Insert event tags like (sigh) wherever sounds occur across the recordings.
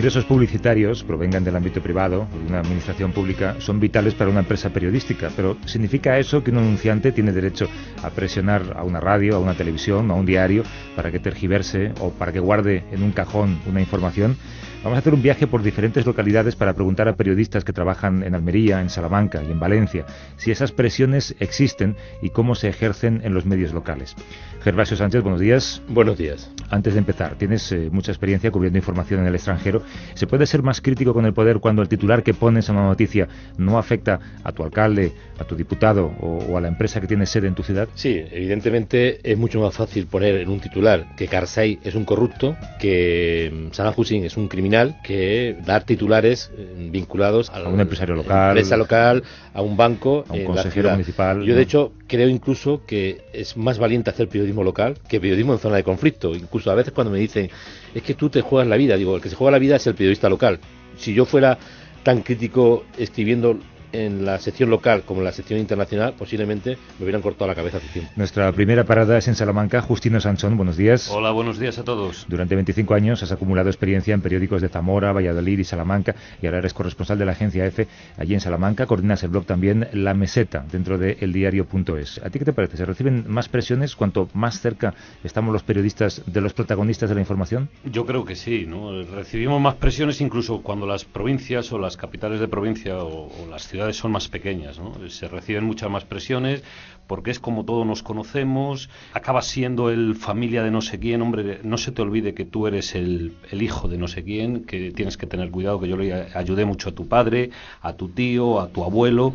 ingresos publicitarios provengan del ámbito privado o de una administración pública son vitales para una empresa periodística, pero ¿significa eso que un anunciante tiene derecho a presionar a una radio, a una televisión, a un diario para que tergiverse o para que guarde en un cajón una información? Vamos a hacer un viaje por diferentes localidades para preguntar a periodistas que trabajan en Almería, en Salamanca y en Valencia si esas presiones existen y cómo se ejercen en los medios locales. Gervasio Sánchez, buenos días. Buenos días. Antes de empezar, tienes eh, mucha experiencia cubriendo información en el extranjero. ¿Se puede ser más crítico con el poder cuando el titular que pones en una noticia no afecta a tu alcalde, a tu diputado o, a la empresa que tiene sede en tu ciudad? Sí, evidentemente es mucho más fácil poner en un titular que Karzai es un corrupto, que mm, Saddam Hussein es un criminal, que dar titulares eh, vinculados a, un empresario local, empresa local, a un banco, a un consejero municipal. Yo de hecho creo incluso que es más valiente hacer periodismo local que periodismo en zona de conflicto. Incluso a veces cuando me dicen, es que tú te juegas la vida, digo, el que se juega la vida es el periodista local. Si yo fuera tan crítico escribiendo en la sección local como en la sección internacional, posiblemente me hubieran cortado la cabeza hace tiempo. Nuestra primera parada es en Salamanca. Justino Sanchón, buenos días. Hola, buenos días a todos. Durante 25 años has acumulado experiencia en periódicos de Zamora, Valladolid y Salamanca y ahora eres corresponsal de la agencia EFE allí en Salamanca. Coordinas el blog también La Meseta dentro de eldiario.es. ¿A ti qué te parece? ¿Se reciben más presiones cuanto más cerca estamos los periodistas de los protagonistas de la información? Yo creo que sí, ¿no? Recibimos más presiones incluso cuando las provincias o las capitales de provincia o, o las ciudades son más pequeñas, ¿no? se reciben muchas más presiones porque es como todos nos conocemos, acaba siendo el familia de no sé quién, hombre, no se te olvide que tú eres el, el hijo de no sé quién, que tienes que tener cuidado, que yo le ayudé mucho a tu padre, a tu tío, a tu abuelo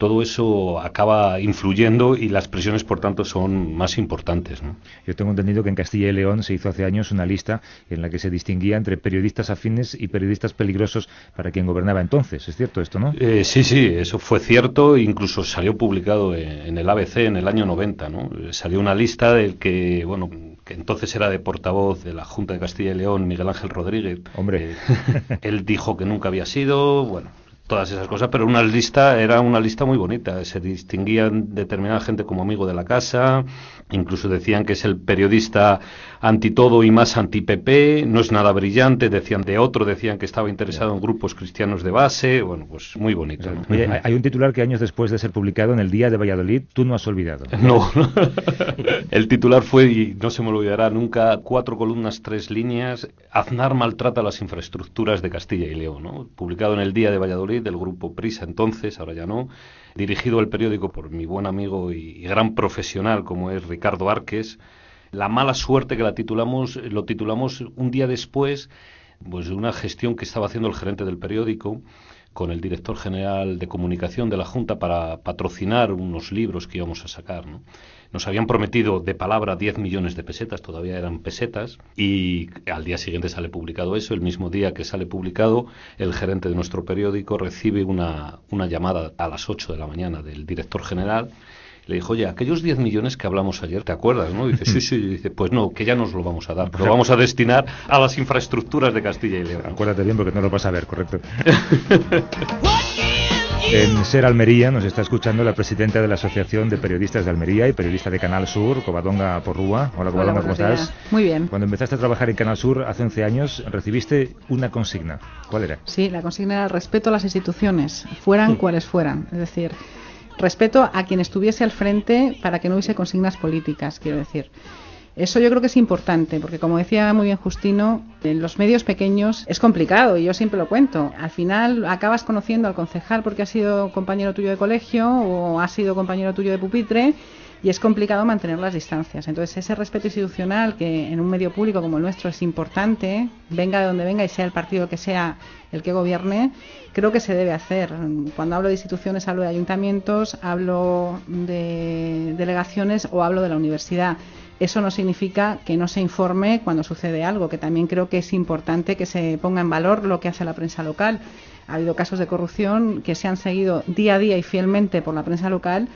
todo eso acaba influyendo y las presiones, por tanto, son más importantes. ¿no? Yo tengo entendido que en Castilla y León se hizo hace años una lista en la que se distinguía entre periodistas afines y periodistas peligrosos para quien gobernaba entonces. ¿Es cierto esto, no? Eh, sí, sí, eso fue cierto. Incluso salió publicado en el ABC en el año 90. ¿no? Salió una lista del que, bueno, que entonces era de portavoz de la Junta de Castilla y León, Miguel Ángel Rodríguez. Hombre. Eh, él dijo que nunca había sido, bueno, todas esas cosas, pero una lista era una lista muy bonita. Se distinguían determinada gente como amigo de la casa, incluso decían que es el periodista anti todo y más anti PP, no es nada brillante, decían de otro, decían que estaba interesado en grupos cristianos de base, bueno, pues muy bonito. hay un titular que años después de ser publicado en el Día de Valladolid, tú no has olvidado. (laughs) No, (laughs) el titular fue, y no se me olvidará nunca, cuatro columnas, tres líneas, Aznar maltrata las infraestructuras de Castilla y León, ¿no? publicado en el Día de Valladolid del grupo Prisa entonces, ahora ya no, dirigido al periódico por mi buen amigo y, gran profesional como es Ricardo Arques. La mala suerte que la titulamos, lo titulamos un día después pues, de una gestión que estaba haciendo el gerente del periódico con el director general de comunicación de la Junta para patrocinar unos libros que íbamos a sacar. ¿no? Nos habían prometido de palabra 10 millones de pesetas, todavía eran pesetas, y al día siguiente sale publicado eso. El mismo día que sale publicado, el gerente de nuestro periódico recibe una, una llamada a las 8 de la mañana del director general le dijo, oye, aquellos 10 millones que hablamos ayer, ¿te acuerdas? ¿no? dice, sí, sí. Y dice, pues no, que ya nos lo vamos a dar, lo vamos a destinar a las infraestructuras de Castilla y León. Acuérdate bien porque no lo vas a ver, correcto. (laughs) En Ser Almería nos está escuchando la presidenta de la Asociación de Periodistas de Almería y periodista de Canal Sur, Covadonga Porrúa. Hola, Covadonga, ¿cómo estás? Muy bien. Cuando empezaste a trabajar en Canal Sur hace 11 años, recibiste una consigna. ¿Cuál era? Sí, la consigna era respeto a las instituciones, fueran cuales fueran. Es decir, respeto a quien estuviese al frente para que no hubiese consignas políticas, quiero decir. Eso yo creo que es importante, porque como decía muy bien Justino, en los medios pequeños es complicado y yo siempre lo cuento. Al final acabas conociendo al concejal porque ha sido compañero tuyo de colegio o ha sido compañero tuyo de pupitre y es complicado mantener las distancias. Entonces, ese respeto institucional que en un medio público como el nuestro es importante, venga de donde venga y sea el partido que sea el que gobierne, creo que se debe hacer. Cuando hablo de instituciones hablo de ayuntamientos, hablo de delegaciones o hablo de la universidad. Eso no significa que no se informe cuando sucede algo, que también creo que es importante que se ponga en valor lo que hace la prensa local. Ha habido casos de corrupción que se han seguido día a día y fielmente por la prensa local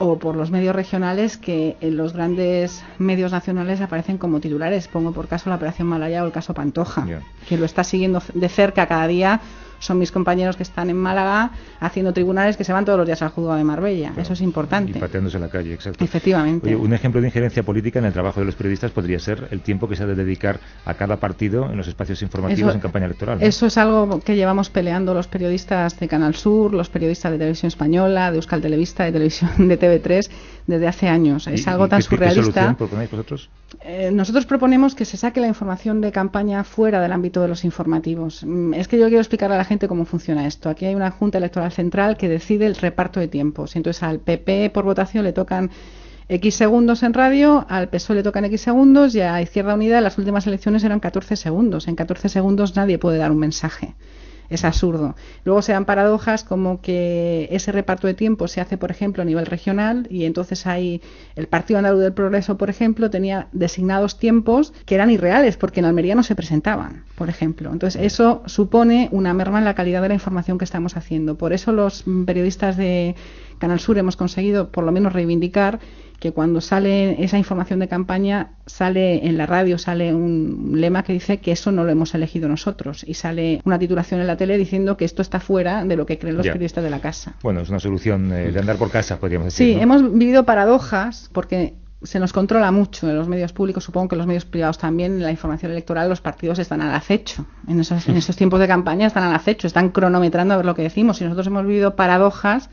o por los medios regionales que en los grandes medios nacionales aparecen como titulares. Pongo por caso la Operación Malaya o el caso Pantoja, que lo está siguiendo de cerca cada día son mis compañeros que están en Málaga haciendo tribunales que se van todos los días al juzgado de Marbella. Eso es importante. Y pateándose en la calle, exacto. Efectivamente. un ejemplo de injerencia política en el trabajo de los periodistas podría ser el tiempo que se ha de dedicar a cada partido en los espacios informativos en campaña electoral. Eso es algo que llevamos peleando los periodistas de Canal Sur, los periodistas de Televisión Española, de Euskal Televista, de Televisión de TV3 desde hace años. Es algo tan surrealista. ¿Qué solución proponéis vosotros? Eh, nosotros proponemos que se saque la información de campaña fuera del ámbito de los informativos. Mm, es que yo quiero explicar a la gente cómo funciona esto. Aquí hay una Junta Electoral Central que decide el reparto de tiempos. Entonces al PP por votación le tocan X segundos en radio, al PSOE le tocan X segundos y a Izquierda Unida las últimas elecciones eran 14 segundos. En 14 segundos nadie puede dar un mensaje es absurdo. Luego se dan paradojas como que ese reparto de tiempo se hace, por ejemplo, a nivel regional y entonces hay el Partido Andaluz del Progreso, por ejemplo, tenía designados tiempos que eran irreales porque en Almería no se presentaban, por ejemplo. Entonces eso supone una merma en la calidad de la información que estamos haciendo. Por eso los periodistas de Canal Sur hemos conseguido por lo menos reivindicar que cuando sale esa información de campaña, sale en la radio, sale un lema que dice que eso no lo hemos elegido nosotros y sale una titulación en la tele diciendo que esto está fuera de lo que creen los periodistas de la casa. Bueno, es una solución eh, de andar por casa, podríamos decir. Sí, hemos vivido paradojas porque se nos controla mucho en los medios públicos, supongo que en los medios privados también, en la información electoral los partidos están al acecho. En esos, en (laughs) esos tiempos de campaña están al acecho, están cronometrando a ver lo que decimos. Y nosotros hemos vivido paradojas,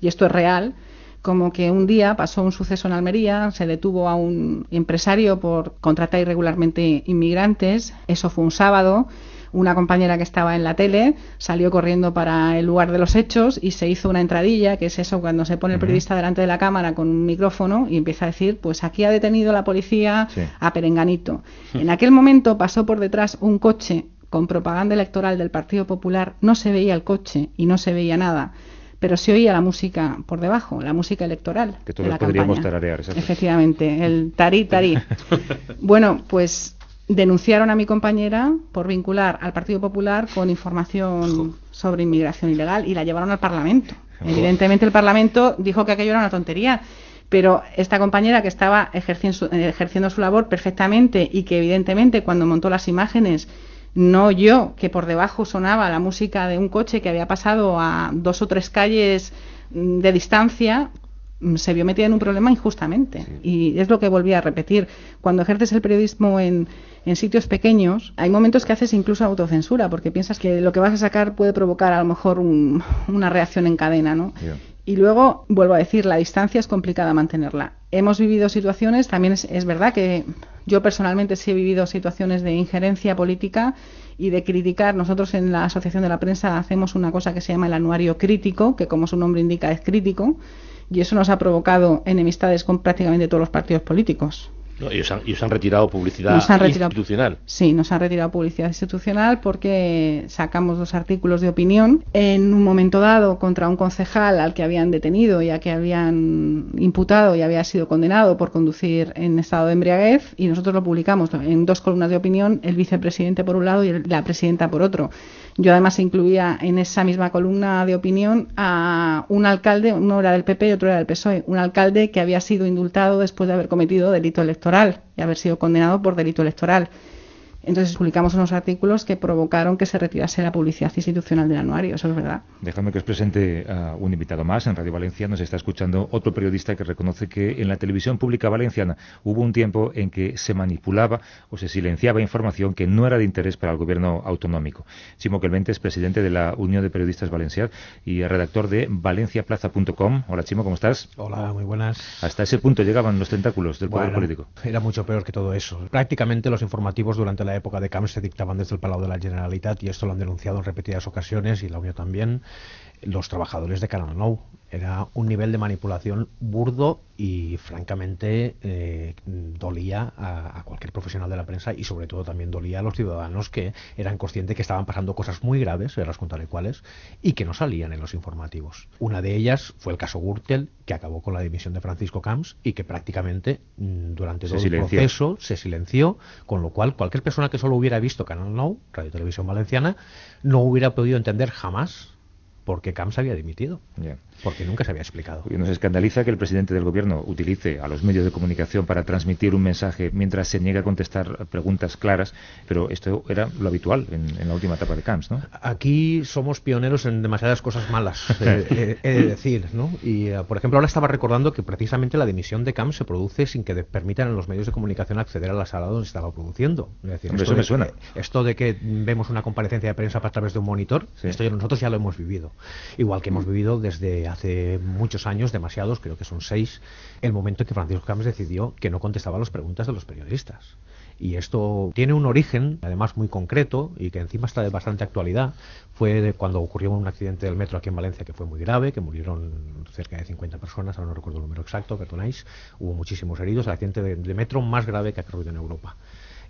y esto es real, como que un día pasó un suceso en Almería, se detuvo a un empresario por contratar irregularmente inmigrantes, eso fue un sábado, una compañera que estaba en la tele salió corriendo para el lugar de los hechos y se hizo una entradilla, que es eso cuando se pone el periodista delante de la cámara con un micrófono y empieza a decir, pues aquí ha detenido la policía a Perenganito. En aquel momento pasó por detrás un coche con propaganda electoral del Partido Popular, no se veía el coche y no se veía nada pero se oía la música por debajo, la música electoral. Que todos la podríamos tararear. Efectivamente, el tarí, tarí. (laughs) bueno, pues denunciaron a mi compañera por vincular al Partido Popular con información sobre inmigración ilegal y la llevaron al Parlamento. Evidentemente el Parlamento dijo que aquello era una tontería, pero esta compañera que estaba ejerciendo, ejerciendo su labor perfectamente y que evidentemente cuando montó las imágenes no yo, que por debajo sonaba la música de un coche que había pasado a dos o tres calles mm, de distancia, mm, se vio metida en un problema injustamente. Y es lo que volví a repetir. Cuando ejerces el periodismo en, en, sitios pequeños, hay momentos que haces incluso autocensura, porque piensas que lo que vas a sacar puede provocar a lo mejor (laughs) una reacción en cadena, ¿no? Y luego, vuelvo a decir, la distancia es complicada mantenerla. Hemos vivido situaciones, también es verdad que yo personalmente sí he vivido situaciones de injerencia política y de criticar. Nosotros en la Asociación de la Prensa hacemos una cosa que se llama el anuario crítico, que como su nombre indica es crítico, y eso nos ha provocado enemistades con prácticamente todos los partidos políticos y, os han, retirado publicidad institucional. Sí, nos han retirado publicidad institucional porque sacamos dos artículos de opinión en un momento dado contra un concejal al que habían detenido y a que habían imputado y había sido condenado por conducir en estado de embriaguez y nosotros lo publicamos en dos columnas de opinión, el vicepresidente por un lado y la presidenta por otro. Yo además incluía en esa misma columna de opinión a un alcalde, uno era del PP y otro era del PSOE, un alcalde que había sido indultado después de haber cometido delito electoral y haber sido condenado por delito electoral. Entonces publicamos unos artículos que provocaron que se retirase la publicidad institucional del anuario, eso es verdad. Déjame que os presente a un invitado más. En Radio Valencia nos está escuchando otro periodista que reconoce que en la televisión pública valenciana hubo un tiempo en que se manipulaba o se silenciaba información que no era de interés para el gobierno autonómico. Chimo Quelmente es presidente de la Unión de Periodistas Valencianos y redactor de valenciaplaza.com. Hola Chimo, ¿cómo estás? Hola, muy buenas. Hasta ese punto llegaban los tentáculos del poder político. Era mucho peor que todo eso. Prácticamente los informativos durante la época de Camps se dictaban desde el Palau de la Generalitat y esto lo han denunciado en repetidas ocasiones y la Unión también los trabajadores de Canal Nou. Era un nivel de manipulación burdo y francamente eh, dolía a, cualquier profesional de la prensa y sobre todo también dolía a los ciudadanos que eran conscientes que estaban pasando cosas muy graves, ahora os contaré cuáles, y que no salían en los informativos. Una de ellas fue el caso Gürtel, que acabó con la dimisión de Francisco Camps y que prácticamente mm, durante todo el proceso se silenció, con lo cual cualquier persona que solo hubiera visto Canal Nou, Radio Televisión Valenciana, no hubiera podido entender jamás porque Camps había dimitido. Porque nunca se había explicado. Y nos escandaliza que el presidente del gobierno utilice a los medios de comunicación para transmitir un mensaje mientras se niega a contestar preguntas claras, pero esto era lo habitual en, la última etapa de Camps, ¿no? Aquí somos pioneros en demasiadas cosas malas, (laughs) he de decir, ¿no? Y, eh, por ejemplo, ahora estaba recordando que precisamente la dimisión de Camps se produce sin que permitan a los medios de comunicación acceder a la sala donde se estaba produciendo. Es decir, esto, me suena. esto de que vemos una comparecencia de prensa a través de un monitor, esto ya, nosotros ya lo hemos vivido. Igual que hemos vivido desde hace muchos años, demasiados, creo que son seis, el momento en que Francisco Camps decidió que no contestaba las preguntas de los periodistas. Y esto tiene un origen, además muy concreto, y que encima está de bastante actualidad. Fue cuando ocurrió un accidente del metro aquí en Valencia que fue muy grave, que murieron cerca de 50 personas, ahora no recuerdo el número exacto, perdonáis. Hubo muchísimos heridos, el accidente de, metro más grave que ha ocurrido en Europa.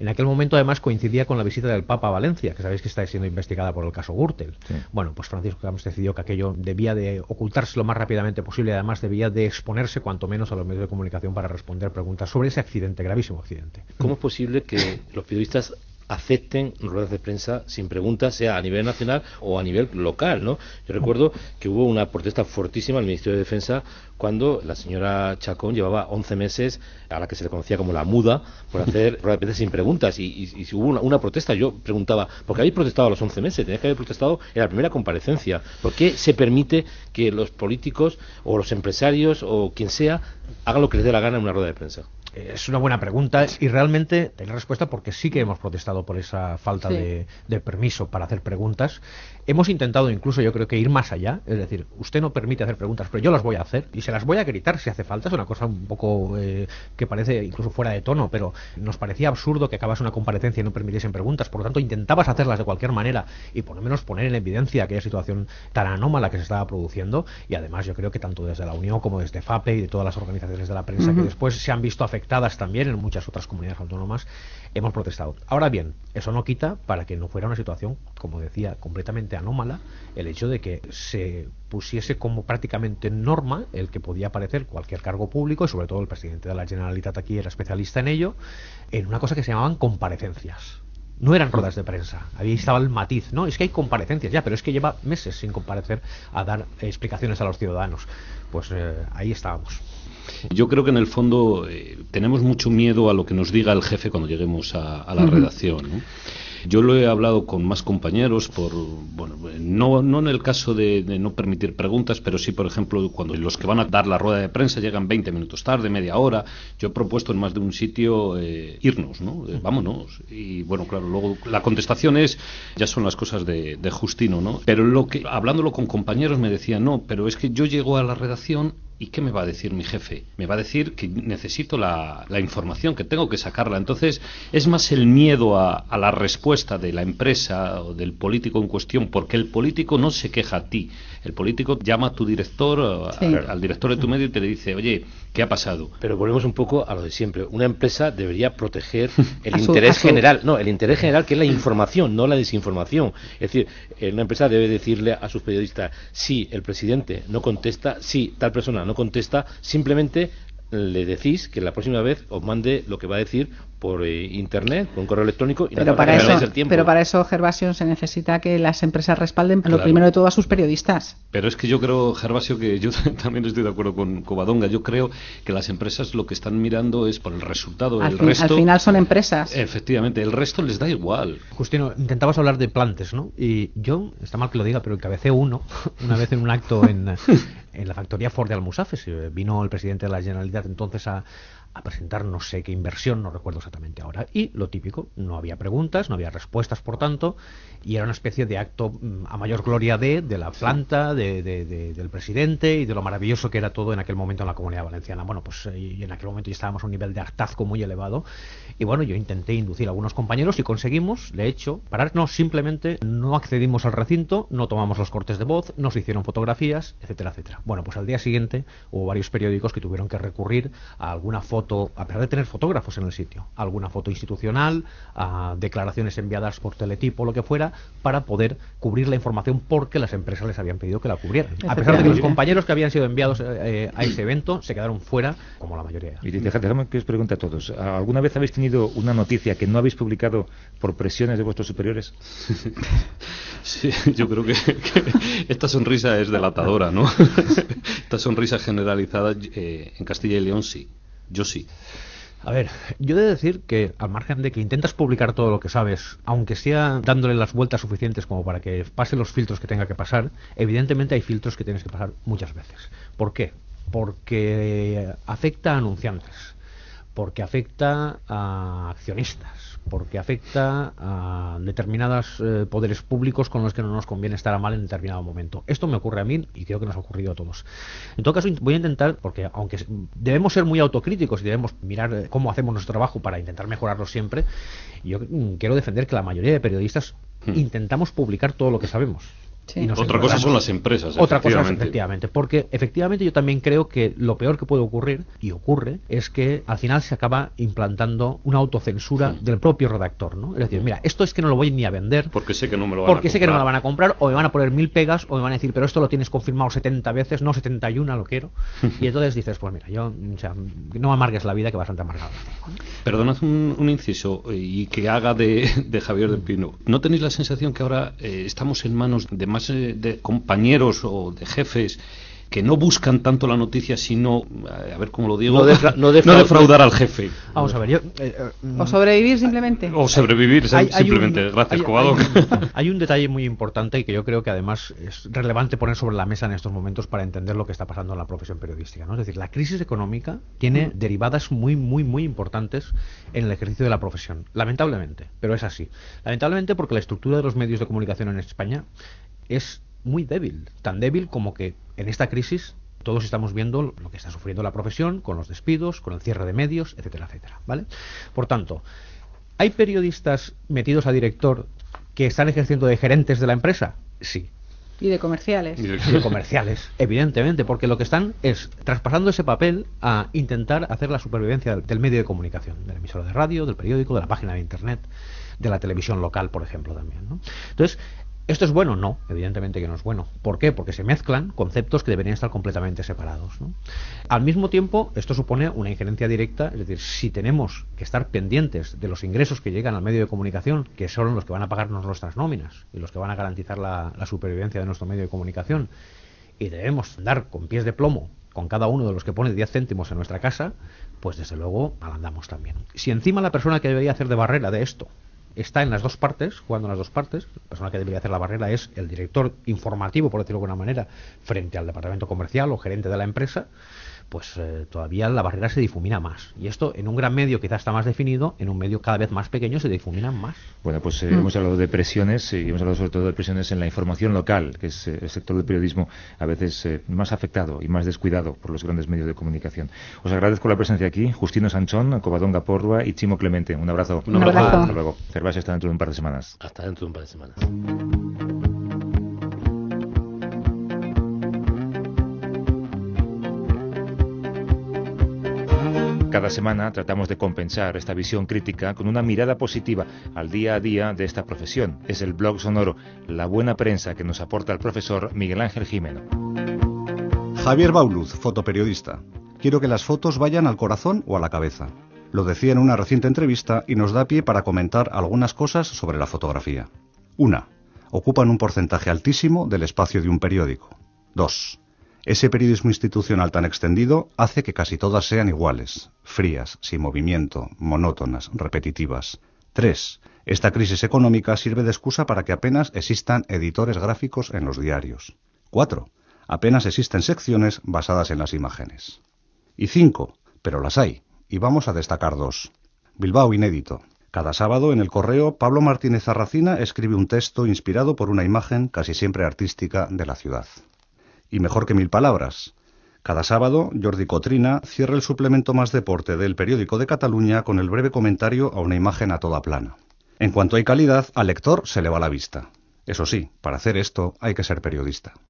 En aquel momento, además, coincidía con la visita del Papa a Valencia, que sabéis que está siendo investigada por el caso Gürtel. Bueno, pues Francisco Camps decidió que aquello debía de ocultarse lo más rápidamente posible y además debía de exponerse cuanto menos a los medios de comunicación para responder preguntas sobre ese accidente, gravísimo accidente. ¿Cómo es posible que los periodistas acepten ruedas de prensa sin preguntas, sea a nivel nacional o a nivel local, ¿no? Yo recuerdo que hubo una protesta fortísima al Ministerio de Defensa cuando la señora Chacón llevaba 11 meses a la que se le conocía como la muda por hacer (laughs) ruedas de prensa sin preguntas y, si hubo una, protesta, yo preguntaba, ¿por qué habéis protestado a los 11 meses? Tenéis que haber protestado en la primera comparecencia. ¿Por qué se permite que los políticos o los empresarios o quien sea hagan lo que les dé la gana en una rueda de prensa? Es una buena pregunta y realmente tengo respuesta porque sí que hemos protestado por esa falta de, permiso para hacer preguntas. Hemos intentado incluso, yo creo que ir más allá, es decir, usted no permite hacer preguntas, pero yo las voy a hacer y se las voy a gritar si hace falta. Es una cosa un poco eh, que parece incluso fuera de tono, pero nos parecía absurdo que acabas una comparecencia y no permitiesen preguntas. Por lo tanto, intentabas hacerlas de cualquier manera y por lo menos poner en evidencia aquella situación tan anómala que se estaba produciendo. Y además, yo creo que tanto desde la Unión como desde FAPE y de todas las organizaciones de la prensa que después se han visto afectadas también en muchas otras comunidades autónomas, hemos protestado. Ahora bien, eso no quita para que no fuera una situación, como decía, completamente anómala, el hecho de que se pusiese como prácticamente norma el que podía aparecer cualquier cargo público, y sobre todo el presidente de la Generalitat aquí era especialista en ello, en una cosa que se llamaban comparecencias no eran ruedas de prensa. Ahí estaba el matiz, ¿no? Es que hay comparecencias, ya, pero es que lleva meses sin comparecer a dar explicaciones a los ciudadanos. Pues eh, ahí estábamos. Yo creo que en el fondo eh, tenemos mucho miedo a lo que nos diga el jefe cuando lleguemos a, la redacción. Yo lo he hablado con más compañeros por, bueno, no, no en el caso de, no permitir preguntas, pero sí, por ejemplo, cuando los que van a dar la rueda de prensa llegan 20 minutos tarde, media hora. Yo he propuesto en más de un sitio eh, irnos, ¿no? Eh, vámonos. Y bueno, claro, luego la contestación es, ya son las cosas de, de Justino, ¿no? Pero lo que, hablándolo con compañeros me decían, no, pero es que yo llego a la redacción ¿Y qué me va a decir mi jefe? Me va a decir que necesito la, información, que tengo que sacarla. Entonces, es más el miedo a, la respuesta de la empresa o del político en cuestión, porque el político no se queja a ti. El político llama a tu director, al director de tu medio y te le dice, oye, ¿qué ha pasado? Pero volvemos un poco a lo de siempre. Una empresa debería proteger (laughs) el interés general. No, el interés general que es la información, no la desinformación. Es decir, una empresa debe decirle a sus periodistas, si el presidente no contesta, si tal persona no contesta, simplemente le decís que la próxima vez os mande lo que va a decir por eh, internet, por un correo electrónico y pero para eso, el tiempo. Pero para eso, Gervasio, se necesita que las empresas respalden lo primero de todo a sus periodistas. Pero es que yo creo, Gervasio, que yo (laughs) también estoy de acuerdo con Covadonga. Yo creo que las empresas lo que están mirando es por el resultado. Al, el resto, al final son empresas. Efectivamente, el resto les da igual. Justino, intentabas hablar de plantes, ¿no? Y yo, está mal que lo diga, pero encabecé uno, (laughs) una vez en un acto en, (laughs) en la factoría Ford de Almusafes. Vino el presidente de la Generalitat entonces a, a presentar no sé qué inversión, no recuerdo exactamente ahora. Y lo típico, no había preguntas, no había respuestas, por tanto, y era una especie de acto mm, a mayor gloria de, de la planta, de, del presidente y de lo maravilloso que era todo en aquel momento en la comunidad valenciana. Bueno, pues eh, y en aquel momento ya estábamos a un nivel de hartazgo muy elevado. Y bueno, yo intenté inducir a algunos compañeros y conseguimos, de hecho, pararnos simplemente, no accedimos al recinto, no tomamos los cortes de voz, no se hicieron fotografías, etcétera, etcétera. Bueno, pues al día siguiente hubo varios periódicos que tuvieron que recurrir a alguna foto, a pesar de tener fotógrafos en el sitio, alguna foto institucional, a declaraciones enviadas por teletipo, lo que fuera, para poder cubrir la información porque las empresas les habían pedido que la cubrieran. A pesar de que los compañeros que habían sido enviados eh, a ese evento se quedaron fuera, como la mayoría. Y déjame que os pregunte a todos, ¿alguna vez habéis tenido una noticia que no habéis publicado por presiones de vuestros superiores? (laughs) Sí, yo creo que, esta sonrisa es delatadora, ¿no? (laughs) esta sonrisa generalizada eh, en Castilla y León sí, yo sí. A ver, yo he de decir que al margen de que intentas publicar todo lo que sabes, aunque sea dándole las vueltas suficientes como para que pase los filtros que tenga que pasar, evidentemente hay filtros que tienes que pasar muchas veces. ¿Por qué? Porque afecta a anunciantes, porque afecta a accionistas, porque afecta a determinados eh, poderes públicos con los que no nos conviene estar a mal en determinado momento. Esto me ocurre a mí y creo que nos ha ocurrido a todos. En todo caso, voy a intentar, porque aunque debemos ser muy autocríticos y debemos mirar eh, cómo hacemos nuestro trabajo para intentar mejorarlo siempre, yo mm, quiero defender que la mayoría de periodistas hmm. intentamos publicar todo lo que sabemos. Otra cosa son las empresas. Otra cosa efectivamente. Porque efectivamente yo también creo que lo peor que puede ocurrir, y ocurre, es que al final se acaba implantando una autocensura del propio redactor. ¿no? Es decir, mira, esto es que no lo voy ni a vender. Porque sé que no me lo van porque sé que no me lo van a comprar, o me van a poner mil pegas, o me van a decir, pero esto lo tienes confirmado 70 veces, no 71 lo quiero. (laughs) y entonces dices, pues mira, yo, o sea, no amargues la vida que bastante amargado. Perdonad un, un, inciso y que haga de, Javier del Pino. ¿No tenéis la sensación que ahora eh, estamos en manos de más eh, de compañeros o de jefes que no buscan tanto la noticia, sino, a ver cómo lo digo, no, (laughs) defraudar al jefe. Vamos a ver, yo, eh, o sobrevivir simplemente. O sobrevivir simplemente, gracias, hay, (laughs) Hay, un detalle muy importante y que yo creo que además es relevante poner sobre la mesa en estos momentos para entender lo que está pasando en la profesión periodística. ¿no? Es decir, la crisis económica tiene derivadas muy, muy, muy importantes en el ejercicio de la profesión. Lamentablemente, pero es así. Lamentablemente porque la estructura de los medios de comunicación en España es muy débil, tan débil como que en esta crisis todos estamos viendo lo que está sufriendo la profesión con los despidos, con el cierre de medios, etcétera, etcétera, ¿vale? Por tanto, ¿hay periodistas metidos a director que están ejerciendo de gerentes de la empresa? Sí. Y de comerciales. Y de comerciales, (laughs) evidentemente, porque lo que están es traspasando ese papel a intentar hacer la supervivencia del medio de comunicación, del emisor de radio, del periódico, de la página de internet, de la televisión local, por ejemplo, también. ¿no? Entonces, ¿Esto es bueno? No, evidentemente que no es bueno. ¿Por qué? Porque se mezclan conceptos que deberían estar completamente separados. Al mismo tiempo, esto supone una injerencia directa, es decir, si tenemos que estar pendientes de los ingresos que llegan al medio de comunicación, que son los que van a pagarnos nuestras nóminas y los que van a garantizar la, la supervivencia de nuestro medio de comunicación, y debemos dar con pies de plomo con cada uno de los que pone 10 céntimos en nuestra casa, pues desde luego andamos también. Si encima la persona que debería hacer de barrera de esto está en las dos partes, jugando en las dos partes. La persona que debería hacer la barrera es el director informativo, por decirlo de alguna manera, frente al departamento comercial o gerente de la empresa pues eh, todavía la barrera se difumina más. Y esto en un gran medio quizás está más definido, en un medio cada vez más pequeño se difuminan más. Bueno, pues eh, mm. hemos hablado de presiones y hemos hablado sobre todo de presiones en la información local, que es eh, el sector del periodismo a veces más afectado y más descuidado por los grandes medios de comunicación. Os agradezco la presencia aquí, Justino Sanchón, Covadonga Porrua y Chimo Clemente. Un abrazo. Un abrazo. Hasta luego. Está dentro de un par de semanas. Hasta dentro de un par de semanas. Cada semana tratamos de compensar esta visión crítica con una mirada positiva al día a día de esta profesión. Es el blog sonoro, la buena prensa que nos aporta el profesor Miguel Ángel Jimeno. Javier Bauluz, fotoperiodista. Quiero que las fotos vayan al corazón o a la cabeza. Lo decía en una reciente entrevista y nos da pie para comentar algunas cosas sobre la fotografía. Una, Ocupan un porcentaje altísimo del espacio de un periódico. Dos, ese periodismo institucional tan extendido hace que casi todas sean iguales, frías, sin movimiento, monótonas, repetitivas. 3. Esta crisis económica sirve de excusa para que apenas existan editores gráficos en los diarios. 4. Apenas existen secciones basadas en las imágenes. Y 5. Pero las hay, y vamos a destacar dos. Bilbao inédito. Cada sábado en el correo Pablo Martínez Arracina escribe un texto inspirado por una imagen casi siempre artística de la ciudad y mejor que mil palabras. Cada sábado, Jordi Cotrina cierra el suplemento Más Deporte del periódico de Cataluña con el breve comentario a una imagen a toda plana. En cuanto hay calidad, al lector se le va la vista. Eso sí, para hacer esto hay que ser periodista.